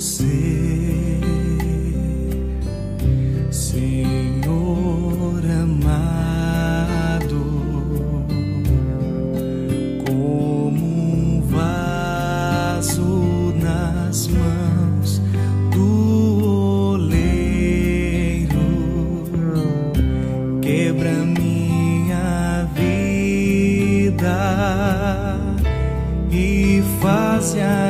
ser, Senhor amado, como um vaso nas mãos do oleiro, quebra minha vida e faz-a de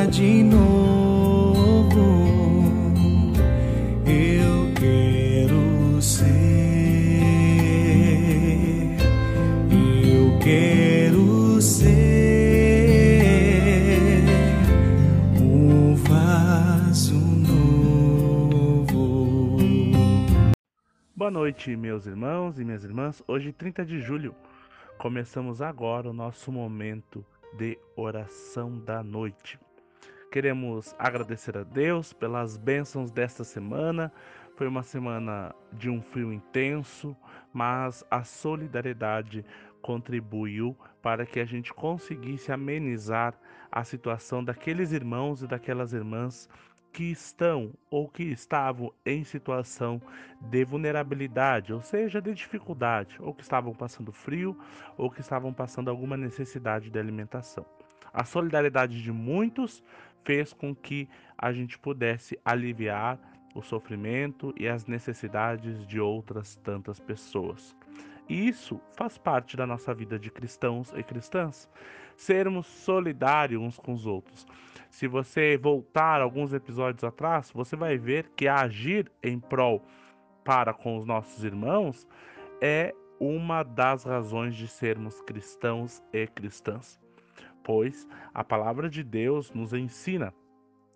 noite, meus irmãos e minhas irmãs. Hoje, 30 de julho, começamos agora o nosso momento de oração da noite. Queremos agradecer a Deus pelas bênçãos desta semana. Foi uma semana de um frio intenso, mas a solidariedade contribuiu para que a gente conseguisse amenizar a situação daqueles irmãos e daquelas irmãs que estão ou que estavam em situação de vulnerabilidade, ou seja, de dificuldade, ou que estavam passando frio, ou que estavam passando alguma necessidade de alimentação. A solidariedade de muitos fez com que a gente pudesse aliviar o sofrimento e as necessidades de outras tantas pessoas. E isso faz parte da nossa vida de cristãos e cristãs. Sermos solidários uns com os outros. Se você voltar alguns episódios atrás, você vai ver que agir em prol para com os nossos irmãos é uma das razões de sermos cristãos e cristãs. Pois a palavra de Deus nos ensina,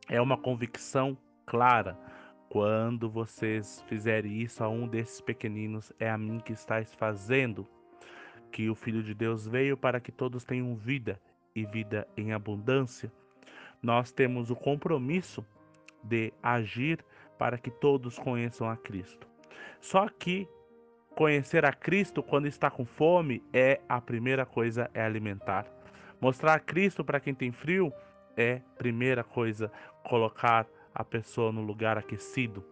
é uma convicção clara. Quando vocês fizerem isso a um desses pequeninos, é a mim que estáis fazendo. Que o Filho de Deus veio para que todos tenham vida e vida em abundância. Nós temos o compromisso de agir para que todos conheçam a Cristo. Só que conhecer a Cristo quando está com fome é a primeira coisa é alimentar. Mostrar Cristo para quem tem frio é primeira coisa colocar a pessoa no lugar aquecido.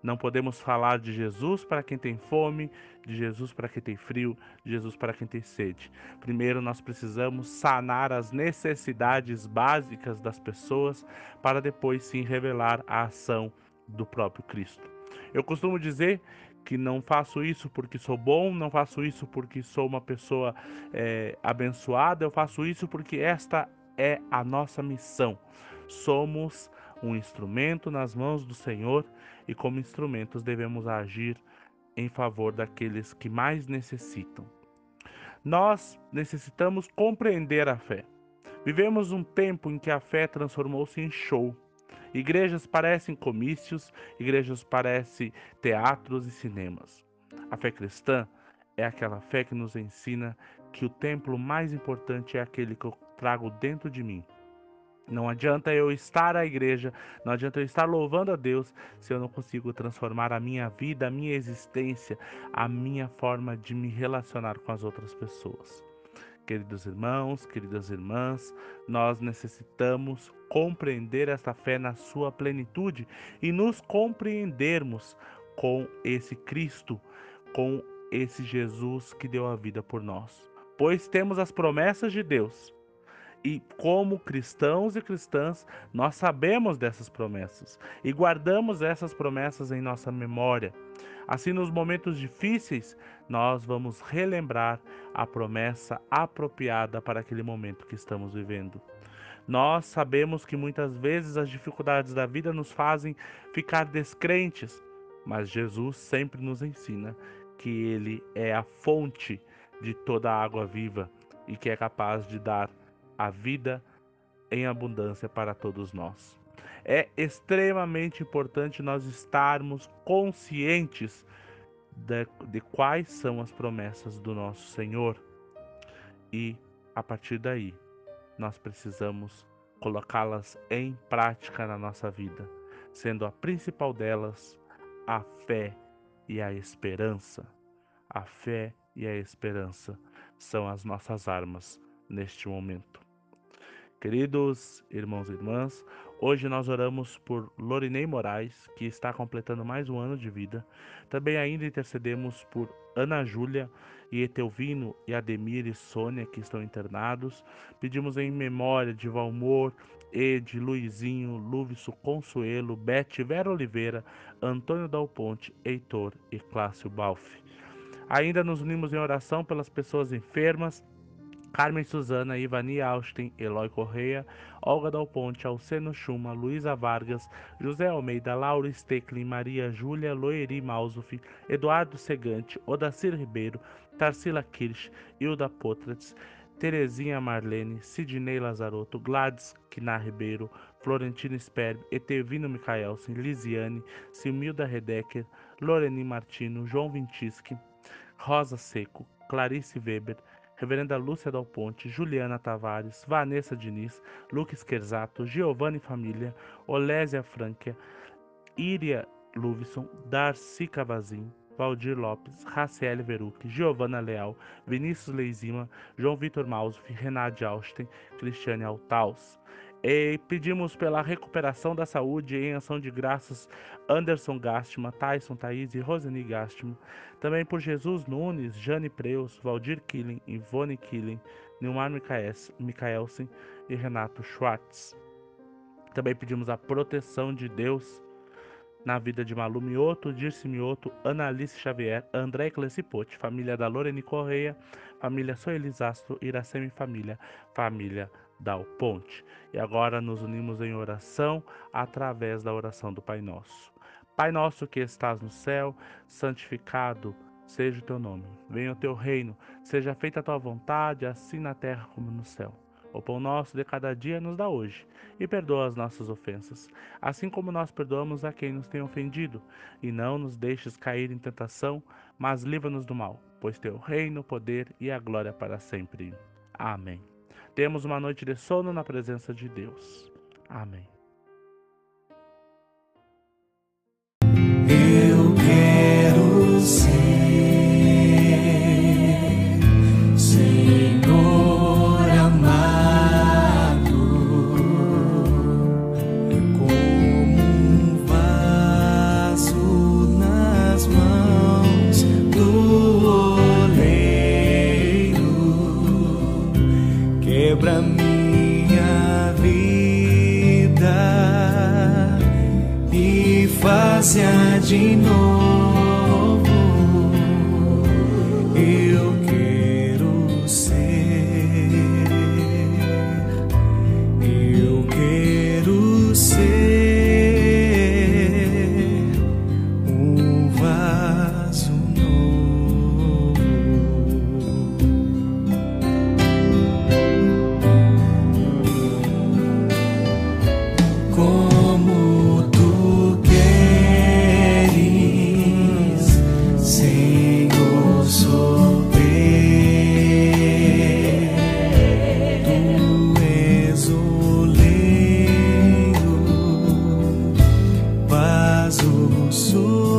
Não podemos falar de Jesus para quem tem fome, de Jesus para quem tem frio, de Jesus para quem tem sede. Primeiro, nós precisamos sanar as necessidades básicas das pessoas para depois sim revelar a ação do próprio Cristo. Eu costumo dizer que não faço isso porque sou bom, não faço isso porque sou uma pessoa é, abençoada, eu faço isso porque esta é a nossa missão. Somos um instrumento nas mãos do Senhor e, como instrumentos, devemos agir em favor daqueles que mais necessitam. Nós necessitamos compreender a fé. Vivemos um tempo em que a fé transformou-se em show. Igrejas parecem comícios, igrejas parecem teatros e cinemas. A fé cristã é aquela fé que nos ensina que o templo mais importante é aquele que eu trago dentro de mim, não adianta eu estar à igreja, não adianta eu estar louvando a Deus se eu não consigo transformar a minha vida, a minha existência, a minha forma de me relacionar com as outras pessoas. Queridos irmãos, queridas irmãs, nós necessitamos compreender esta fé na sua plenitude e nos compreendermos com esse Cristo, com esse Jesus que deu a vida por nós. Pois temos as promessas de Deus e como cristãos e cristãs, nós sabemos dessas promessas e guardamos essas promessas em nossa memória. Assim, nos momentos difíceis, nós vamos relembrar a promessa apropriada para aquele momento que estamos vivendo. Nós sabemos que muitas vezes as dificuldades da vida nos fazem ficar descrentes, mas Jesus sempre nos ensina que Ele é a fonte de toda a água viva e que é capaz de dar a vida em abundância para todos nós. É extremamente importante nós estarmos conscientes de, de quais são as promessas do nosso Senhor e, a partir daí, nós precisamos colocá-las em prática na nossa vida, sendo a principal delas a fé e a esperança. A fé e a esperança são as nossas armas neste momento. Queridos irmãos e irmãs, Hoje nós oramos por Lorinei Moraes, que está completando mais um ano de vida. Também ainda intercedemos por Ana Júlia e Etelvino e Ademir e Sônia, que estão internados. Pedimos em memória de Valmor, Ed, Luizinho, Lúviso Consuelo, Bete, Vera Oliveira, Antônio Dal Ponte, Heitor e Clássio Balfe. Ainda nos unimos em oração pelas pessoas enfermas, Carmen Suzana, Ivani Austin, Eloy Correia, Olga Dal Ponte, Alceno Chuma, Luísa Vargas, José Almeida, Laura Stecklin, Maria Júlia, Loeri Mausuf, Eduardo Segante, Odacir Ribeiro, Tarsila Kirsch, Hilda Potratz, Terezinha Marlene, Sidney Lazarotto, Gladys Quinar Ribeiro, Florentina Sperb, Etevino Micaelsen, Lisiane, Silmilda Redecker, Loreni Martino, João Vintischi, Rosa Seco, Clarice Weber, Reverenda Lúcia Dal Ponte, Juliana Tavares, Vanessa Diniz, Lucas Querzato, Giovanni Família, Olésia Franquia, Iria Luvison, Darcy Cavazin, Valdir Lopes, Raciele Veruc, Giovana Leal, Vinícius Leizima, João Vitor Mausuf, Renate Austin, Cristiane Altaus. E pedimos pela recuperação da saúde em ação de graças Anderson Gastma, Tyson Thaís e Roseni Gastma. Também por Jesus Nunes, Jane Preus, Valdir Killing, Ivone Killing, Nilmar Micaelsen e Renato Schwartz. Também pedimos a proteção de Deus na vida de Malu Mioto, Dirce Mioto, Analice Xavier, André Clecipote, família da Lorene Correia, família Soelizastro, Iracemi Família, família Dal Ponte. E agora nos unimos em oração através da oração do Pai Nosso. Pai nosso que estás no céu, santificado seja o teu nome. Venha o teu reino, seja feita a tua vontade, assim na terra como no céu. O pão nosso de cada dia nos dá hoje, e perdoa as nossas ofensas, assim como nós perdoamos a quem nos tem ofendido. E não nos deixes cair em tentação, mas livra-nos do mal, pois teu reino, o poder e a glória para sempre. Amém. Temos uma noite de sono na presença de Deus. Amém. Jesus.